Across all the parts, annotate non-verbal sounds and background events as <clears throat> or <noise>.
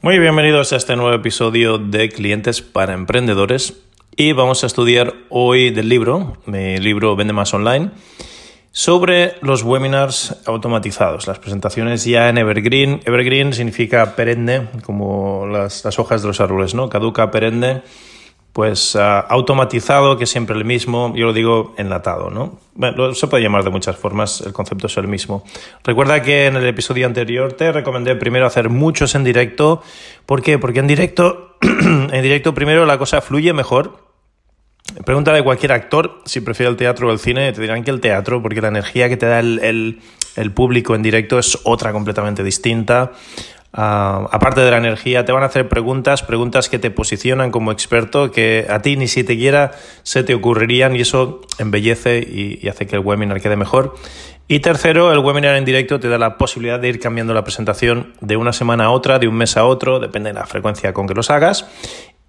Muy bienvenidos a este nuevo episodio de Clientes para Emprendedores y vamos a estudiar hoy del libro, mi libro Vende Más Online, sobre los webinars automatizados, las presentaciones ya en Evergreen. Evergreen significa perenne, como las, las hojas de los árboles, ¿no? Caduca, perenne pues ah, automatizado, que siempre el mismo, yo lo digo enlatado, ¿no? Se puede llamar de muchas formas, el concepto es el mismo. Recuerda que en el episodio anterior te recomendé primero hacer muchos en directo. ¿Por qué? Porque en directo, <clears throat> en directo primero la cosa fluye mejor. Pregúntale a cualquier actor si prefiere el teatro o el cine, te dirán que el teatro, porque la energía que te da el, el público en directo es otra completamente distinta. Ah, aparte de la energía, te van a hacer preguntas, preguntas que te posicionan como experto, que a ti ni siquiera se te ocurrirían y eso embellece y, hace que el webinar quede mejor. Y tercero, el webinar en directo te da la posibilidad de ir cambiando la presentación de una semana a otra, de un mes a otro, depende de la frecuencia con que los hagas,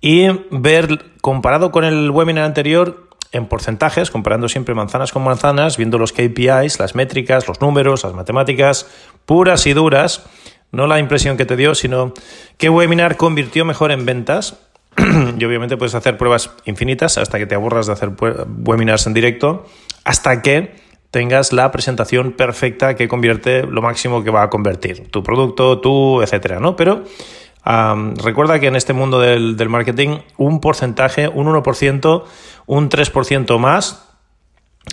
y ver, comparado con el webinar anterior, en porcentajes, comparando siempre manzanas con manzanas, viendo los KPIs, las métricas, los números, las matemáticas puras y duras, no la impresión que te dio, sino qué webinar convirtió mejor en ventas. <clears throat> y obviamente puedes hacer pruebas infinitas hasta que te aburras de hacer webinars en directo, hasta que tengas la presentación perfecta que convierte lo máximo que va a convertir tu producto, tú, etcétera, ¿no? Pero recuerda que en este mundo del, del marketing, un porcentaje, un 1%, un 3% más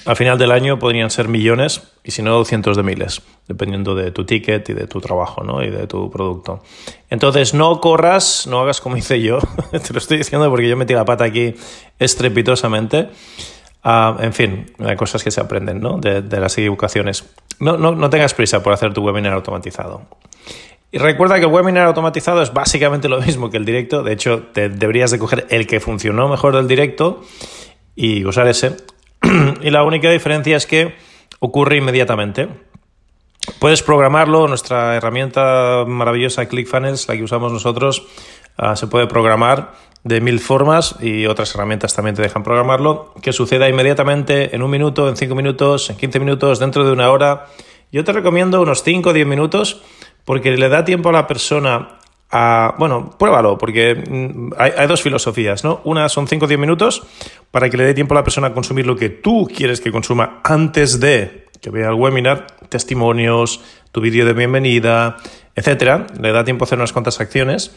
al final del año podrían ser millones y si no cientos de miles, dependiendo de tu ticket y de tu trabajo ¿no? y de tu producto. Entonces no corras, no hagas como <laughs> hice yo, <laughs> te lo estoy diciendo porque yo metí la pata aquí estrepitosamente. Ah, en fin, hay cosas que se aprenden ¿no? de, las equivocaciones. No, no, no tengas prisa por hacer tu webinar automatizado. Y recuerda que el webinar automatizado es básicamente lo mismo que el directo. De hecho, te deberías de coger el que funcionó mejor del directo y usar ese <clears throat> y la única diferencia es que ocurre inmediatamente. Puedes programarlo, nuestra herramienta maravillosa ClickFunnels, la que usamos nosotros, ah, se puede programar de mil formas y otras herramientas también te dejan programarlo, que suceda inmediatamente en un minuto, en cinco minutos, en 15 minutos, dentro de una hora. Yo te recomiendo unos 5 o 10 minutos porque le da tiempo a la persona bueno, pruébalo, porque mm, hay, dos filosofías, ¿no? Una son 5 o 10 minutos para que le dé tiempo a la persona a consumir lo que tú quieres que consuma antes de que vea el webinar, testimonios, tu vídeo de bienvenida, etcétera. Le da tiempo a hacer unas cuantas acciones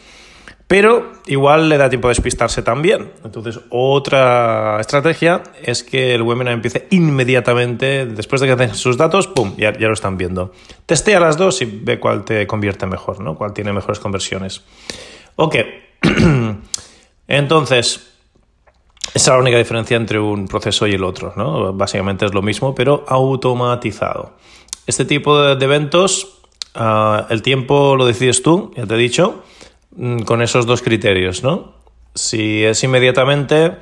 pero igual le da tiempo a despistarse también. Entonces, otra estrategia es que el webinar empiece inmediatamente, después de que tengas sus datos, ¡pum! Ya, ya lo están viendo. Testea las dos y ve cuál te convierte mejor, ¿no? Cuál tiene mejores conversiones. Ok. <clears throat> Entonces, esa es la única diferencia entre un proceso y el otro, ¿no? Básicamente es lo mismo, pero automatizado. Este tipo de, eventos, ah, el tiempo lo decides tú, ya te he dicho con esos dos criterios, ¿no? Si es inmediatamente,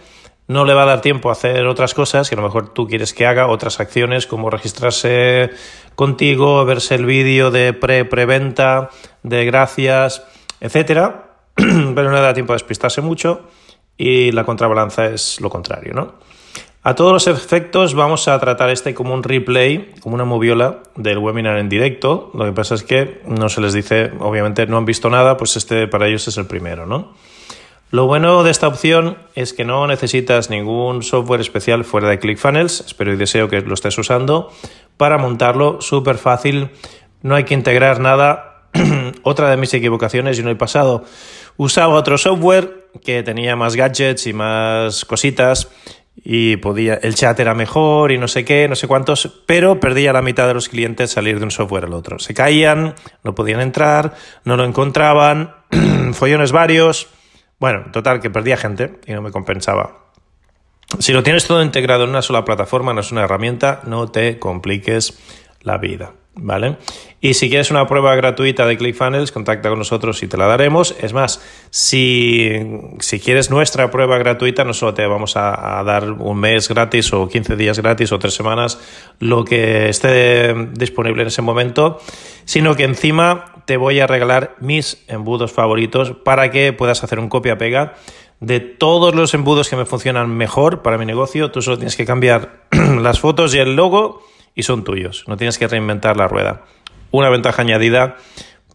no le va a dar tiempo a hacer otras cosas que a lo mejor tú quieres que haga, otras acciones como registrarse contigo, verse el vídeo de pre-preventa, de gracias, etcétera, <clears throat> pero no le da tiempo a despistarse mucho y la contrabalanza es lo contrario, ¿no? A todos los efectos vamos a tratar este como un replay, como una moviola del webinar en directo. Lo que pasa es que no se les dice, obviamente no han visto nada, pues este para ellos es el primero, ¿no? Lo bueno de esta opción es que no necesitas ningún software especial fuera de ClickFunnels, espero y deseo que lo estés usando, para montarlo súper fácil, no hay que integrar nada. <clears throat> Otra de mis equivocaciones, yo no he pasado, usaba otro software que tenía más gadgets y más cositas y podía, el chat era mejor y no sé qué, no sé cuántos, pero perdía la mitad de los clientes salir de un software al otro. Se caían, no podían entrar, no lo encontraban, <clears throat> follones varios. Bueno, total, que perdía gente y no me compensaba. Si lo tienes todo integrado en una sola plataforma, no es una herramienta, no te compliques la vida, ¿vale? Y si quieres una prueba gratuita de ClickFunnels, contacta con nosotros y te la daremos. Es más, si, si quieres nuestra prueba gratuita, no solo te vamos a, dar un mes gratis o 15 días gratis o tres semanas, lo que esté disponible en ese momento, sino que encima te voy a regalar mis embudos favoritos para que puedas hacer un copia-pega de todos los embudos que me funcionan mejor para mi negocio. Tú solo tienes que cambiar <clears throat> las fotos y el logo y son tuyos. No tienes que reinventar la rueda una ventaja añadida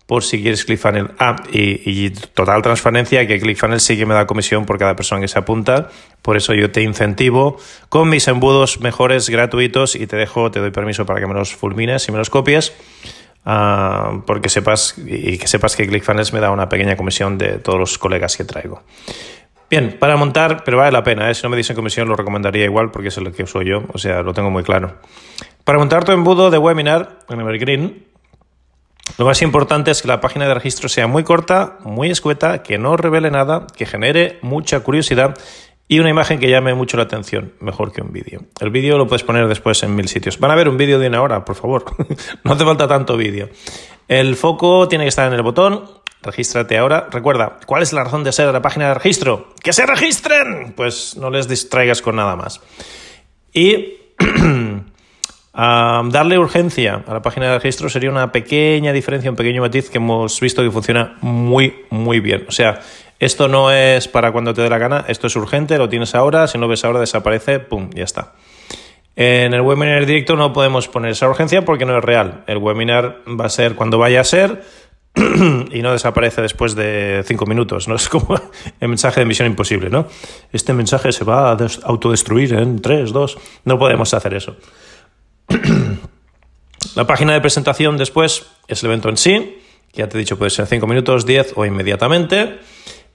por si quieres ClickFunnels. Ah, y, total transparencia, que ClickFunnels sí que me da comisión por cada persona que se apunta. Por eso yo te incentivo con mis embudos mejores gratuitos y te dejo, te doy permiso para que me los fulmines y me los copies. Ah, porque sepas y que sepas que ClickFunnels me da una pequeña comisión de todos los colegas que traigo. Bien, para montar, pero vale la pena, ¿eh? si no me dicen comisión lo recomendaría igual porque es lo que uso yo, o sea, lo tengo muy claro. Para montar tu embudo de webinar en Evergreen, lo más importante es que la página de registro sea muy corta, muy escueta, que no revele nada, que genere mucha curiosidad y una imagen que llame mucho la atención, mejor que un vídeo. El vídeo lo puedes poner después en mil sitios. Van a ver un vídeo de una hora, por favor. <laughs> no hace falta tanto vídeo. El foco tiene que estar en el botón. Regístrate ahora. Recuerda, ¿cuál es la razón de ser de la página de registro? ¡Que se registren! Pues no les distraigas con nada más. Y <clears throat> darle urgencia a la página de registro sería una pequeña diferencia, un pequeño matiz que hemos visto que funciona muy, muy bien. O sea, esto no es para cuando te dé la gana, esto es urgente, lo tienes ahora, si no lo ves ahora desaparece, pum, ya está. En el webinar directo no podemos poner esa urgencia porque no es real. El webinar va a ser cuando vaya a ser <clears throat> y no desaparece después de cinco minutos. No <laughs> es como el mensaje de misión imposible, ¿no? Este mensaje se va a autodestruir en tres, dos. No podemos hacer eso. <clears throat> La página de presentación después es el evento en sí, que ya te he dicho puede ser 5 minutos, 10 o inmediatamente.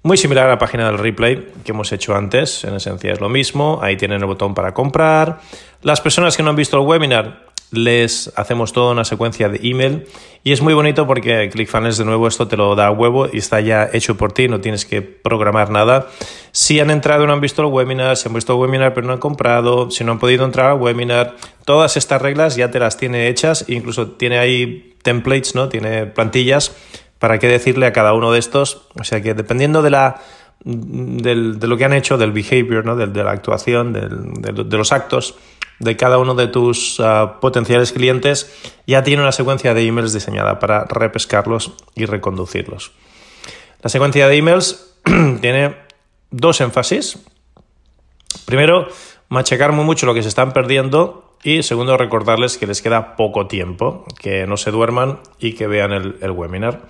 Muy similar a la página del replay que hemos hecho antes, en esencia es lo mismo, ahí tienen el botón para comprar. Las personas que no han visto el webinar les hacemos toda una secuencia de email y es muy bonito porque ClickFunnels de nuevo esto te lo da a huevo y está ya hecho por ti, no tienes que programar nada. Si han entrado no han visto el webinar, si han visto el webinar pero no han comprado, si no han podido entrar al webinar, todas estas reglas ya te las tiene hechas, incluso tiene ahí templates, ¿no? Tiene plantillas para qué decirle a cada uno de estos, o sea que dependiendo de la de lo que han hecho, del behavior, ¿no? de, la actuación, de los actos, de cada uno de tus ah, potenciales clientes ya tiene una secuencia de emails diseñada para repescarlos y reconducirlos. La secuencia de emails <clears throat> tiene dos énfasis. Primero, machacar muy mucho lo que se están perdiendo y segundo, recordarles que les queda poco tiempo, que no se duerman y que vean el webinar.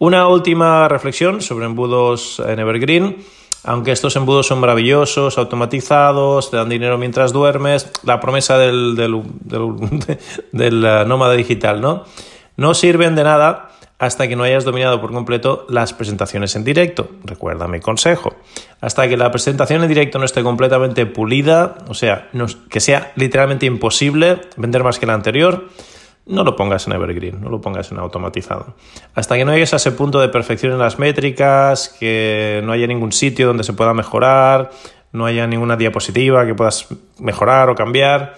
Una última reflexión sobre embudos en Evergreen. Aunque estos embudos son maravillosos, automatizados, te dan dinero mientras duermes, la promesa del, del, <laughs> del, eh, nómada digital, ¿no? No sirven de nada hasta que no hayas dominado por completo las presentaciones en directo. Recuerda mi consejo. Hasta que la presentación en directo no esté completamente pulida, o sea, que sea literalmente imposible vender más que la anterior, no lo pongas en Evergreen, no lo pongas en automatizado. Hasta que no llegues a ese punto de perfección en las métricas, que no haya ningún sitio donde se pueda mejorar, no haya ninguna diapositiva que puedas mejorar o cambiar,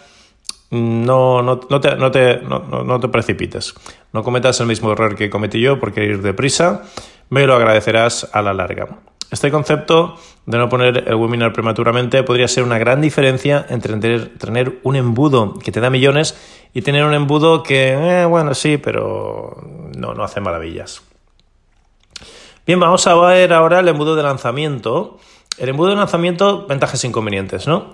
no, no, no, te, no, te, no, te precipites. No cometas el mismo error que cometí yo porque ir deprisa, me lo agradecerás a la larga. Este concepto de no poner el webinar prematuramente podría ser una gran diferencia entre tener, un embudo que te da millones y tener un embudo que, eh, bueno, sí, pero no, no hace maravillas. Bien, vamos a ver ahora el embudo de lanzamiento. El embudo de lanzamiento, ventajas e inconvenientes, ¿no?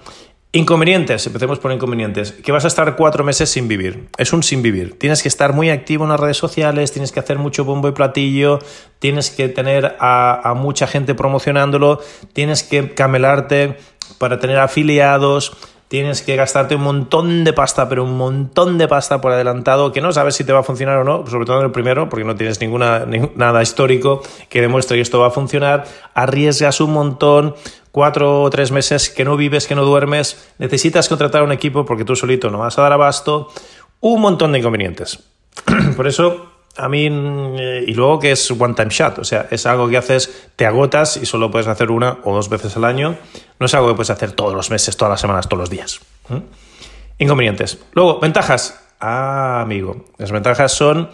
Inconvenientes, empecemos por inconvenientes, que vas a estar cuatro meses sin vivir, es un sin vivir. Tienes que estar muy activo en las redes sociales, tienes que hacer mucho bombo y platillo, tienes que tener a, mucha gente promocionándolo, tienes que camelarte para tener afiliados, tienes que gastarte un montón de pasta, pero un montón de pasta por adelantado, que no sabes si te va a funcionar o no, sobre todo en el primero, porque no tienes ninguna, nada histórico que demuestre que esto va a funcionar, arriesgas un montón, cuatro o tres meses que no vives, que no duermes, necesitas contratar un equipo porque tú solito no vas a dar abasto, un montón de inconvenientes. <clears throat> Por eso, a mí, eh, y luego que es one time shot, o sea, es algo que haces, te agotas y solo puedes hacer una o dos veces al año, no es algo que puedes hacer todos los meses, todas las semanas, todos los días. Inconvenientes. Luego, ventajas. Ah, amigo, las ventajas son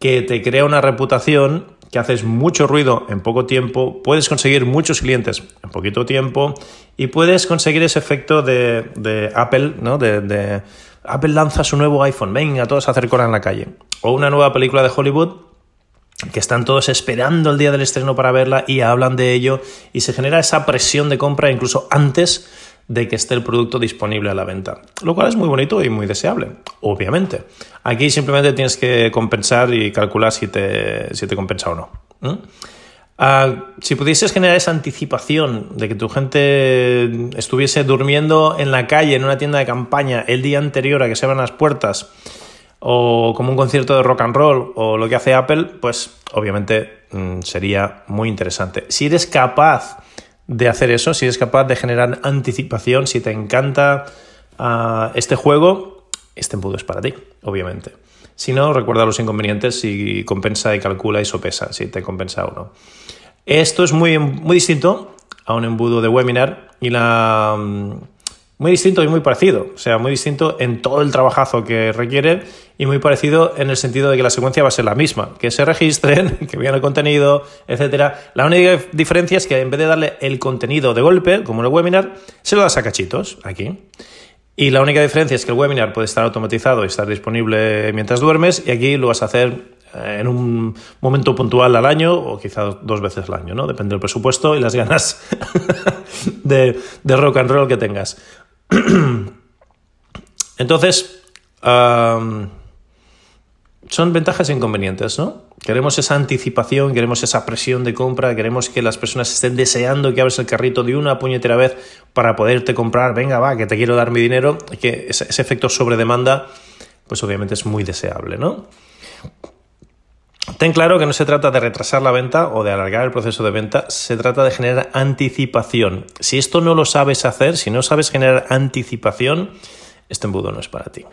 que te crea una reputación, que haces mucho ruido en poco tiempo, puedes conseguir muchos clientes en poquito tiempo y puedes conseguir ese efecto de, Apple, ¿no? De, Apple lanza su nuevo iPhone, venga, todos a hacer cola en la calle. O una nueva película de Hollywood que están todos esperando el día del estreno para verla y hablan de ello y se genera esa presión de compra incluso antes de que esté el producto disponible a la venta, lo cual es muy bonito y muy deseable, obviamente. Aquí simplemente tienes que compensar y calcular si te, si te compensa o no. Ah, si pudieses generar esa anticipación de que tu gente estuviese durmiendo en la calle, en una tienda de campaña, el día anterior a que se abran las puertas, o como un concierto de rock and roll, o lo que hace Apple, pues obviamente mm, sería muy interesante. Si eres capaz de hacer eso, si eres capaz de generar anticipación, si te encanta ah, este juego, este embudo es para ti, obviamente. Si no, recuerda los inconvenientes si compensa y calcula y sopesa si te compensa o no. Esto es muy, muy distinto a un embudo de webinar y la mm, muy distinto y muy parecido. O sea, muy distinto en todo el trabajazo que requiere y muy parecido en el sentido de que la secuencia va a ser la misma. Que se registren, <laughs> que vean el contenido, etc. La única diferencia es que en vez de darle el contenido de golpe, como en el webinar, se lo das a cachitos, aquí. Y la única diferencia es que el webinar puede estar automatizado y estar disponible mientras duermes y aquí lo vas a hacer eh, en un momento puntual al año o quizás dos veces al año, ¿no? Depende del presupuesto y las ganas <laughs> de, de rock and roll que tengas. <clears throat> Entonces, son ventajas e inconvenientes, ¿no? Queremos esa anticipación, queremos esa presión de compra, queremos que las personas estén deseando que abres el carrito de una puñetera vez para poderte comprar, venga, va, que te quiero dar mi dinero, que ese, ese efecto sobre demanda, pues obviamente es muy deseable, ¿no? Ten claro que no se trata de retrasar la venta o de alargar el proceso de venta, se trata de generar anticipación. Si esto no lo sabes hacer, si no sabes generar anticipación, este embudo no es para ti.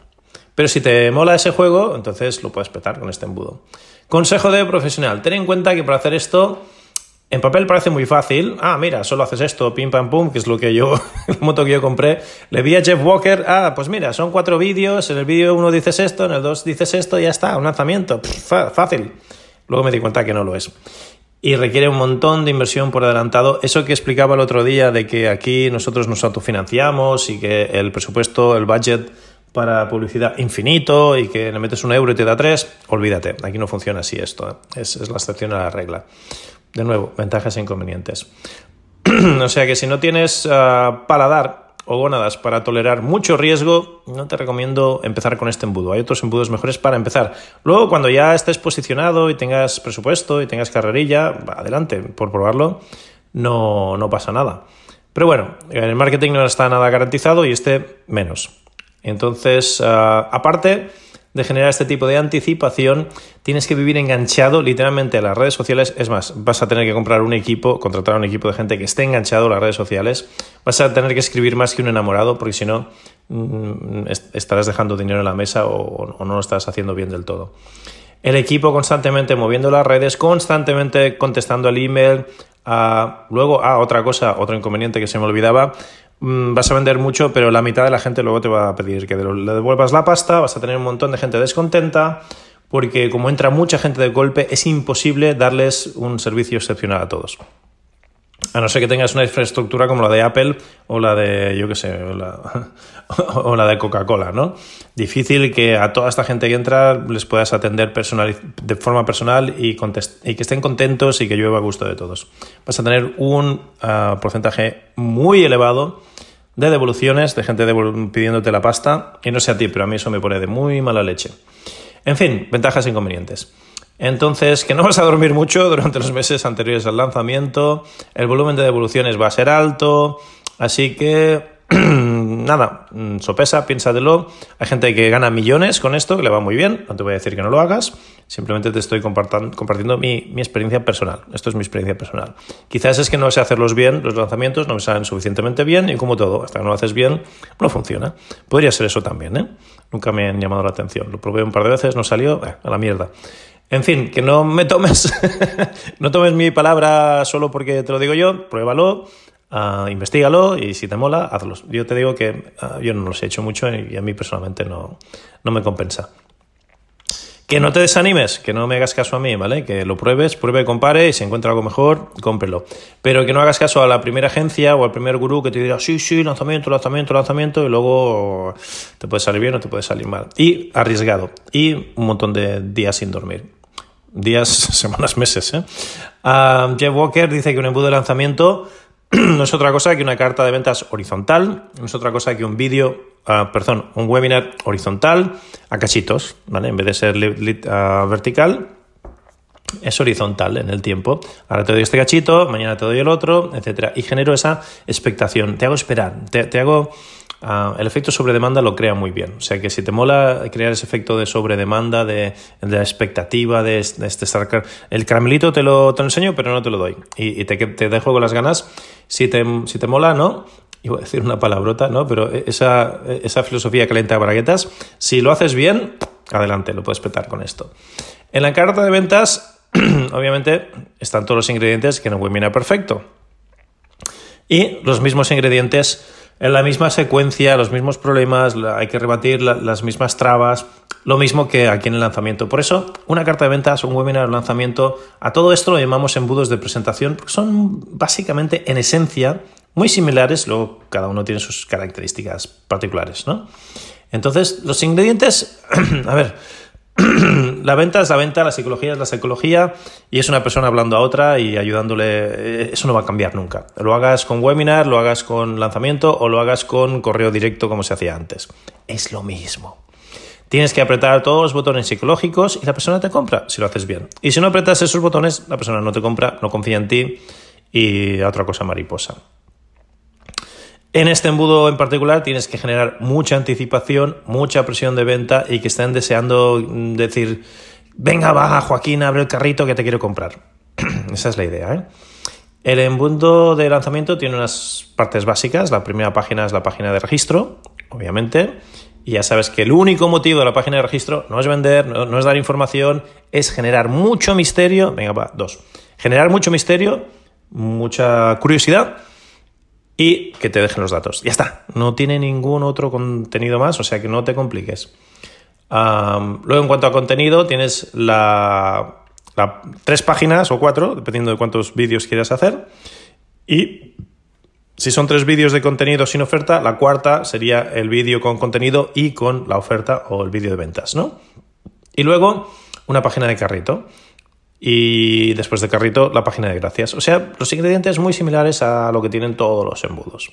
Pero si te mola ese juego, entonces lo puedes petar con este embudo. Consejo de profesional, ten en cuenta que para hacer esto en papel parece muy fácil. Ah, mira, solo haces esto, pim pam pum, que es lo que yo, <laughs> la moto que yo compré. Le vi a Jeff Walker, ah, pues mira, son cuatro vídeos, en el vídeo uno dices esto, en el dos dices esto, y ya está, un lanzamiento. fácil. Luego me di cuenta que no lo es. Y requiere un montón de inversión por adelantado. Eso que explicaba el otro día de que aquí nosotros nos autofinanciamos y que el presupuesto, el budget para publicidad infinito y que le metes un euro y te da tres, olvídate, aquí no funciona así esto, ¿eh? es, la excepción a la regla. De nuevo, ventajas e inconvenientes. <clears throat> o sea que si no tienes ah, paladar o gónadas para tolerar mucho riesgo, no te recomiendo empezar con este embudo. Hay otros embudos mejores para empezar. Luego, cuando ya estés posicionado y tengas presupuesto y tengas carrerilla, adelante, por probarlo, no, no pasa nada. Pero bueno, en el marketing no está nada garantizado y este menos. Entonces, ah, aparte de generar este tipo de anticipación, tienes que vivir enganchado literalmente a las redes sociales. Es más, vas a tener que comprar un equipo, contratar a un equipo de gente que esté enganchado a las redes sociales. Vas a tener que escribir más que un enamorado, porque si no, mm, estarás dejando dinero en la mesa o, no lo estás haciendo bien del todo. El equipo constantemente moviendo las redes, constantemente contestando al email. Ah, luego, ah, otra cosa, otro inconveniente que se me olvidaba, vas a vender mucho, pero la mitad de la gente luego te va a pedir que le devuelvas la pasta, vas a tener un montón de gente descontenta, porque como entra mucha gente de golpe, es imposible darles un servicio excepcional a todos. A no ser que tengas una infraestructura como la de Apple o la de, yo qué sé, o la, <laughs> de Coca-Cola, ¿no? Difícil que a toda esta gente que entra les puedas atender de forma personal y, que estén contentos y que llueva a gusto de todos. Vas a tener un ah, porcentaje muy elevado de devoluciones, de gente pidiéndote la pasta, y no sé a ti, pero a mí eso me pone de muy mala leche. En fin, ventajas e inconvenientes. Entonces, que no vas a dormir mucho durante los meses anteriores al lanzamiento, el volumen de devoluciones va a ser alto, así que <clears throat> nada, mm, sopesa, piénsatelo. Hay gente que gana millones con esto, que le va muy bien, no te voy a decir que no lo hagas, simplemente te estoy compartiendo mi, experiencia personal. Esto es mi experiencia personal. Quizás es que no sé hacerlos bien, los lanzamientos no me salen suficientemente bien y como todo, hasta que no lo haces bien, no funciona. Podría ser eso también, ¿eh? Nunca me han llamado la atención. Lo probé un par de veces, no salió, eh, a la mierda. En fin, que no me tomes, <laughs> no tomes mi palabra solo porque te lo digo yo, pruébalo, uh, investigalo y si te mola, hazlo. Yo te digo que ah, yo no los he hecho mucho y a mí personalmente no, no me compensa. Que no te desanimes, que no me hagas caso a mí, ¿vale? Que lo pruebes, pruebe, compare y si encuentra algo mejor, cómprelo. Pero que no hagas caso a la primera agencia o al primer gurú que te diga, sí, sí, lanzamiento, lanzamiento, lanzamiento, y luego te puede salir bien o te puede salir mal. Y arriesgado. Y un montón de días sin dormir. Días, <laughs> semanas, meses, ¿eh? Uh, Jeff Walker dice que un embudo de lanzamiento <clears throat> no es otra cosa que una carta de ventas horizontal, no es otra cosa que un vídeo, uh, perdón, un webinar horizontal a cachitos, ¿vale? En vez de ser uh, vertical, es horizontal en el tiempo. Ahora te doy este cachito, mañana te doy el otro, etcétera. Y genero esa expectación. Te hago esperar, te, te hago Ah, el efecto sobre demanda lo crea muy bien. O sea que si te mola crear ese efecto de sobredemanda, de, de la expectativa, de, este estar... El caramelito te lo, te enseño, pero no te lo doy. Y, te, te, dejo con las ganas. Si te, si te mola, ¿no? Iba a decir una palabrota, ¿no? Pero esa, esa filosofía caliente de braguetas, si lo haces bien, adelante, lo puedes petar con esto. En la carta de ventas, <clears throat> obviamente, están todos los ingredientes que no un perfecto. Y los mismos ingredientes en la misma secuencia, los mismos problemas, hay que rebatir las mismas trabas, lo mismo que aquí en el lanzamiento. Por eso, una carta de ventas, un webinar, un lanzamiento, a todo esto lo llamamos embudos de presentación, porque son básicamente, en esencia, muy similares, luego cada uno tiene sus características particulares, ¿no? Entonces, los ingredientes, <clears throat> a ver, <clears throat> la venta es la venta, la psicología es la psicología y es una persona hablando a otra y ayudándole. Eh, eso no va a cambiar nunca. Lo hagas con webinar, lo hagas con lanzamiento o lo hagas con correo directo como se hacía antes. Es lo mismo. Tienes que apretar todos los botones psicológicos y la persona te compra si lo haces bien. Y si no apretas esos botones, la persona no te compra, no confía en ti y otra cosa mariposa. En este embudo en particular tienes que generar mucha anticipación, mucha presión de venta y que estén deseando mm, decir, venga, va, Joaquín, abre el carrito que te quiero comprar. <clears throat> Esa es la idea. ¿eh? El embudo de lanzamiento tiene unas partes básicas. La primera página es la página de registro, obviamente. Y ya sabes que el único motivo de la página de registro no es vender, no es dar información, es generar mucho misterio. Venga, va, dos. Generar mucho misterio, mucha curiosidad y que te dejen los datos. Ya está, no tiene ningún otro contenido más, o sea que no te compliques. luego, en cuanto a contenido, tienes la, tres páginas o cuatro, dependiendo de cuántos vídeos quieras hacer. Y si son tres vídeos de contenido sin oferta, la cuarta sería el vídeo con contenido y con la oferta o el vídeo de ventas, ¿no? Y luego una página de carrito y después de carrito la página de gracias. O sea, los ingredientes muy similares a lo que tienen todos los embudos.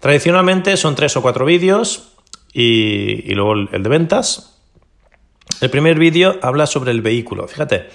Tradicionalmente son tres o cuatro vídeos y, y luego el de ventas. El primer vídeo habla sobre el vehículo. Fíjate,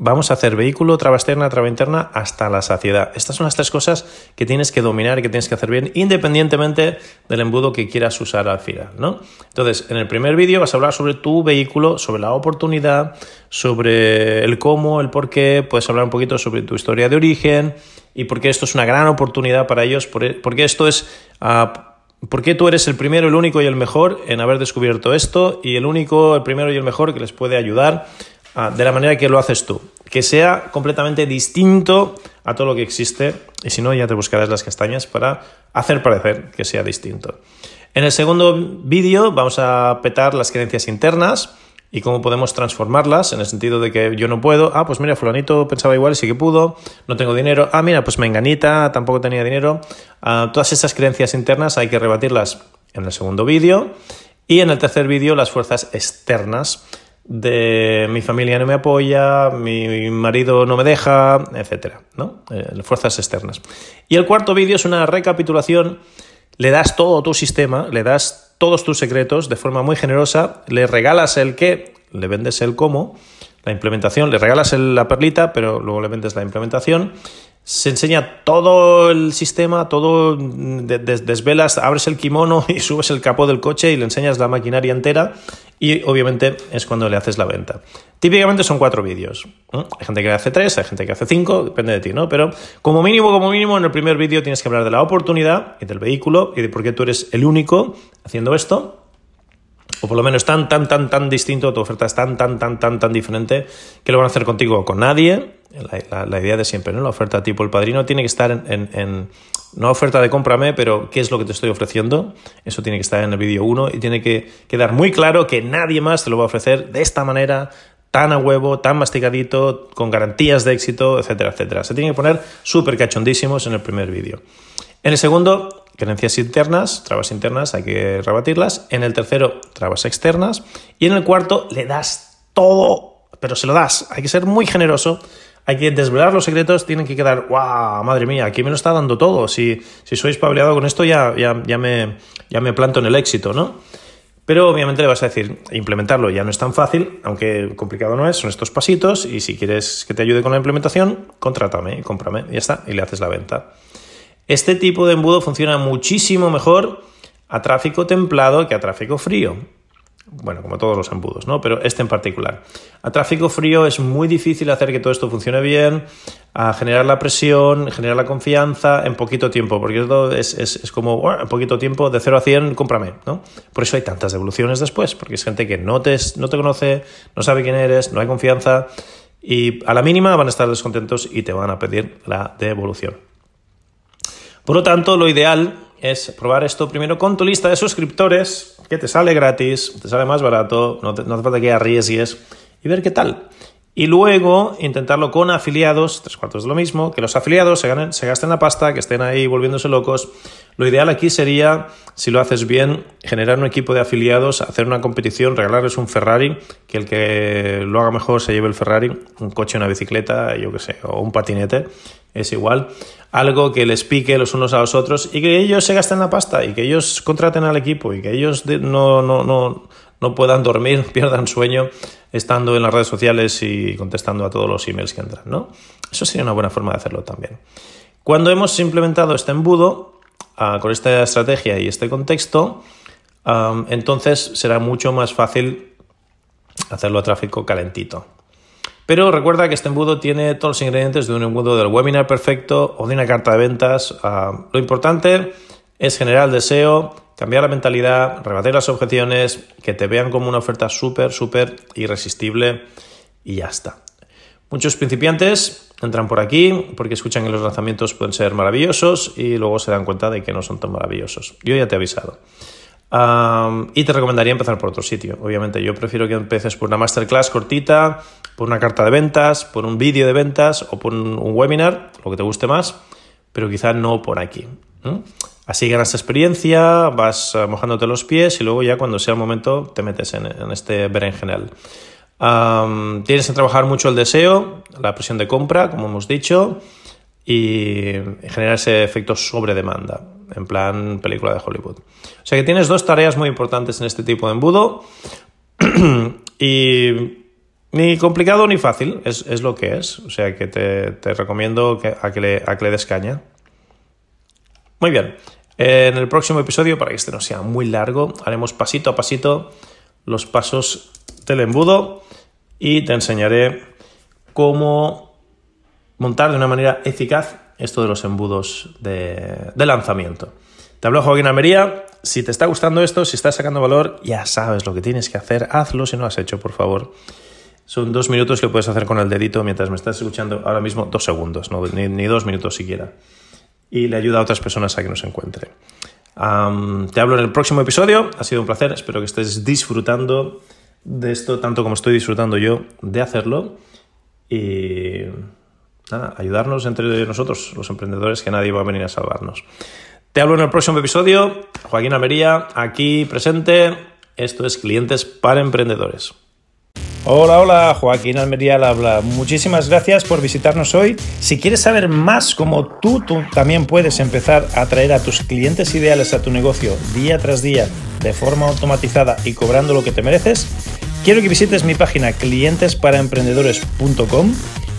Vamos a hacer vehículo, traba externa, traba interna hasta la saciedad. Estas son las tres cosas que tienes que dominar que tienes que hacer bien, independientemente del embudo que quieras usar al final, ¿no? Entonces, en el primer vídeo vas a hablar sobre tu vehículo, sobre la oportunidad, sobre el cómo, el por qué, puedes hablar un poquito sobre tu historia de origen y por qué esto es una gran oportunidad para ellos, porque esto es... Uh, ¿Por qué tú eres el primero, el único y el mejor en haber descubierto esto y el único, el primero y el mejor que les puede ayudar Ah, de la manera que lo haces tú. Que sea completamente distinto a todo lo que existe y si no ya te buscarás las castañas para hacer parecer que sea distinto. En el segundo vídeo vamos a petar las creencias internas y cómo podemos transformarlas en el sentido de que yo no puedo, ah, pues mira, fulanito pensaba igual sí que pudo, no tengo dinero, ah, mira, pues menganita tampoco tenía dinero. Ah, todas estas creencias internas hay que rebatirlas en el segundo vídeo y en el tercer vídeo las fuerzas externas de mi familia no me apoya, mi marido no me deja, etcétera, ¿no? Eh, fuerzas externas. Y el cuarto vídeo es una recapitulación, le das todo tu sistema, le das todos tus secretos de forma muy generosa, le regalas el qué, le vendes el cómo, la implementación, le regalas la perlita, pero luego le vendes la implementación se enseña todo el sistema, todo, desvelas, abres el kimono <laughs> y subes el capó del coche y le enseñas la maquinaria entera y obviamente es cuando le haces la venta. Típicamente son cuatro vídeos. Hay gente que hace tres, hay gente que hace cinco, depende de ti, ¿no? Pero como mínimo, como mínimo, en el primer vídeo tienes que hablar de la oportunidad y del vehículo y de por qué tú eres el único haciendo esto o por lo menos tan, tan, tan, tan distinto, tu oferta es tan, tan, tan, tan, tan diferente que lo van a hacer contigo o con nadie. La, idea de siempre, ¿no? La oferta tipo el padrino tiene que estar en, no oferta de cómprame, pero qué es lo que te estoy ofreciendo. Eso tiene que estar en el vídeo 1 y tiene que quedar muy claro que nadie más te lo va a ofrecer de esta manera, tan a huevo, tan masticadito, con garantías de éxito, etcétera, etcétera. Se tiene que poner súper cachondísimos en el primer vídeo. En el segundo, creencias internas, trabas internas, hay que rebatirlas. En el tercero, trabas externas. Y en el cuarto, le das todo, pero se lo das. Hay que ser muy generoso. Hay que desvelar los secretos, tienen que quedar, wow, madre mía, aquí me lo está dando todo. Si, si sois pableado con esto, ya, ya, ya, me, ya me planto en el éxito, ¿no? Pero obviamente le vas a decir, implementarlo ya no es tan fácil, aunque complicado no es, son estos pasitos y si quieres que te ayude con la implementación, contrátame cómprame, ya está, y le haces la venta. Este tipo de embudo funciona muchísimo mejor a tráfico templado que a tráfico frío bueno, como todos los embudos, ¿no? Pero este en particular. A tráfico frío es muy difícil hacer que todo esto funcione bien, a generar la presión, generar la confianza en poquito tiempo, porque esto es, como, en poquito tiempo, de 0 a 100, cómprame, ¿no? Por eso hay tantas devoluciones después, porque es gente que no te, no te conoce, no sabe quién eres, no hay confianza, y a la mínima van a estar descontentos y te van a pedir la devolución. Por lo tanto, lo ideal es probar esto primero con tu lista de suscriptores, que te sale gratis, te sale más barato, no, hace falta que arriesgues y ver qué tal. Y luego intentarlo con afiliados, tres cuartos de lo mismo, que los afiliados se, ganen, se gasten la pasta, que estén ahí volviéndose locos. Lo ideal aquí sería, si lo haces bien, generar un equipo de afiliados, hacer una competición, regalarles un Ferrari, que el que lo haga mejor se lleve el Ferrari, un coche, una bicicleta, yo qué sé, o un patinete, es igual. Algo que les pique los unos a los otros y que ellos se gasten la pasta y que ellos contraten al equipo y que ellos no, no, no, no puedan dormir, <laughs> pierdan sueño estando en las redes sociales y contestando a todos los emails que entran, ¿no? Eso sería una buena forma de hacerlo también. Cuando hemos implementado este embudo, ah, con esta estrategia y este contexto, entonces será mucho más fácil hacerlo a tráfico calentito. Pero recuerda que este embudo tiene todos los ingredientes de un embudo del webinar perfecto o de una carta de ventas. Ah, lo importante es generar el deseo, cambiar la mentalidad, rebatir las objeciones, que te vean como una oferta súper, súper irresistible y ya está. Muchos principiantes entran por aquí porque escuchan que los lanzamientos pueden ser maravillosos y luego se dan cuenta de que no son tan maravillosos. Yo ya te he avisado y te recomendaría empezar por otro sitio. Obviamente, yo prefiero que empieces por una masterclass cortita, por una carta de ventas, por un vídeo de ventas o por un, webinar, lo que te guste más, pero quizá no por aquí. Así ganas experiencia, vas eh, mojándote los pies y luego ya cuando sea el momento te metes en, este berenjenal. Um, tienes que trabajar mucho el deseo, la presión de compra, como hemos dicho, y generar ese efecto sobre demanda en plan película de Hollywood. O sea que tienes dos tareas muy importantes en este tipo de embudo <clears throat> y ni complicado ni fácil, es, lo que es. O sea que te, recomiendo que, a, que le, a que le des caña. Muy bien, en el próximo episodio, para que este no sea muy largo, haremos pasito a pasito los pasos del embudo y te enseñaré cómo montar de una manera eficaz esto de los embudos de, lanzamiento. Te hablo Joaquín Almería. Si te está gustando esto, si estás sacando valor, ya sabes lo que tienes que hacer. Hazlo si no lo has hecho, por favor. Son dos minutos que puedes hacer con el dedito mientras me estás escuchando ahora mismo, dos segundos, no, ni, dos minutos siquiera. Y le ayuda a otras personas a que nos encuentren. te hablo en el próximo episodio. Ha sido un placer. Espero que estés disfrutando de esto tanto como estoy disfrutando yo de hacerlo. Y ayudarnos entre nosotros, los emprendedores, que nadie va a venir a salvarnos. Te hablo en el próximo episodio. Joaquín Almería, aquí presente. Esto es Clientes para Emprendedores. Hola, hola, Joaquín Almería al habla. Muchísimas gracias por visitarnos hoy. Si quieres saber más cómo tú, tú también puedes empezar a atraer a tus clientes ideales a tu negocio día tras día de forma automatizada y cobrando lo que te mereces, quiero que visites mi página clientesparaemprendedores.com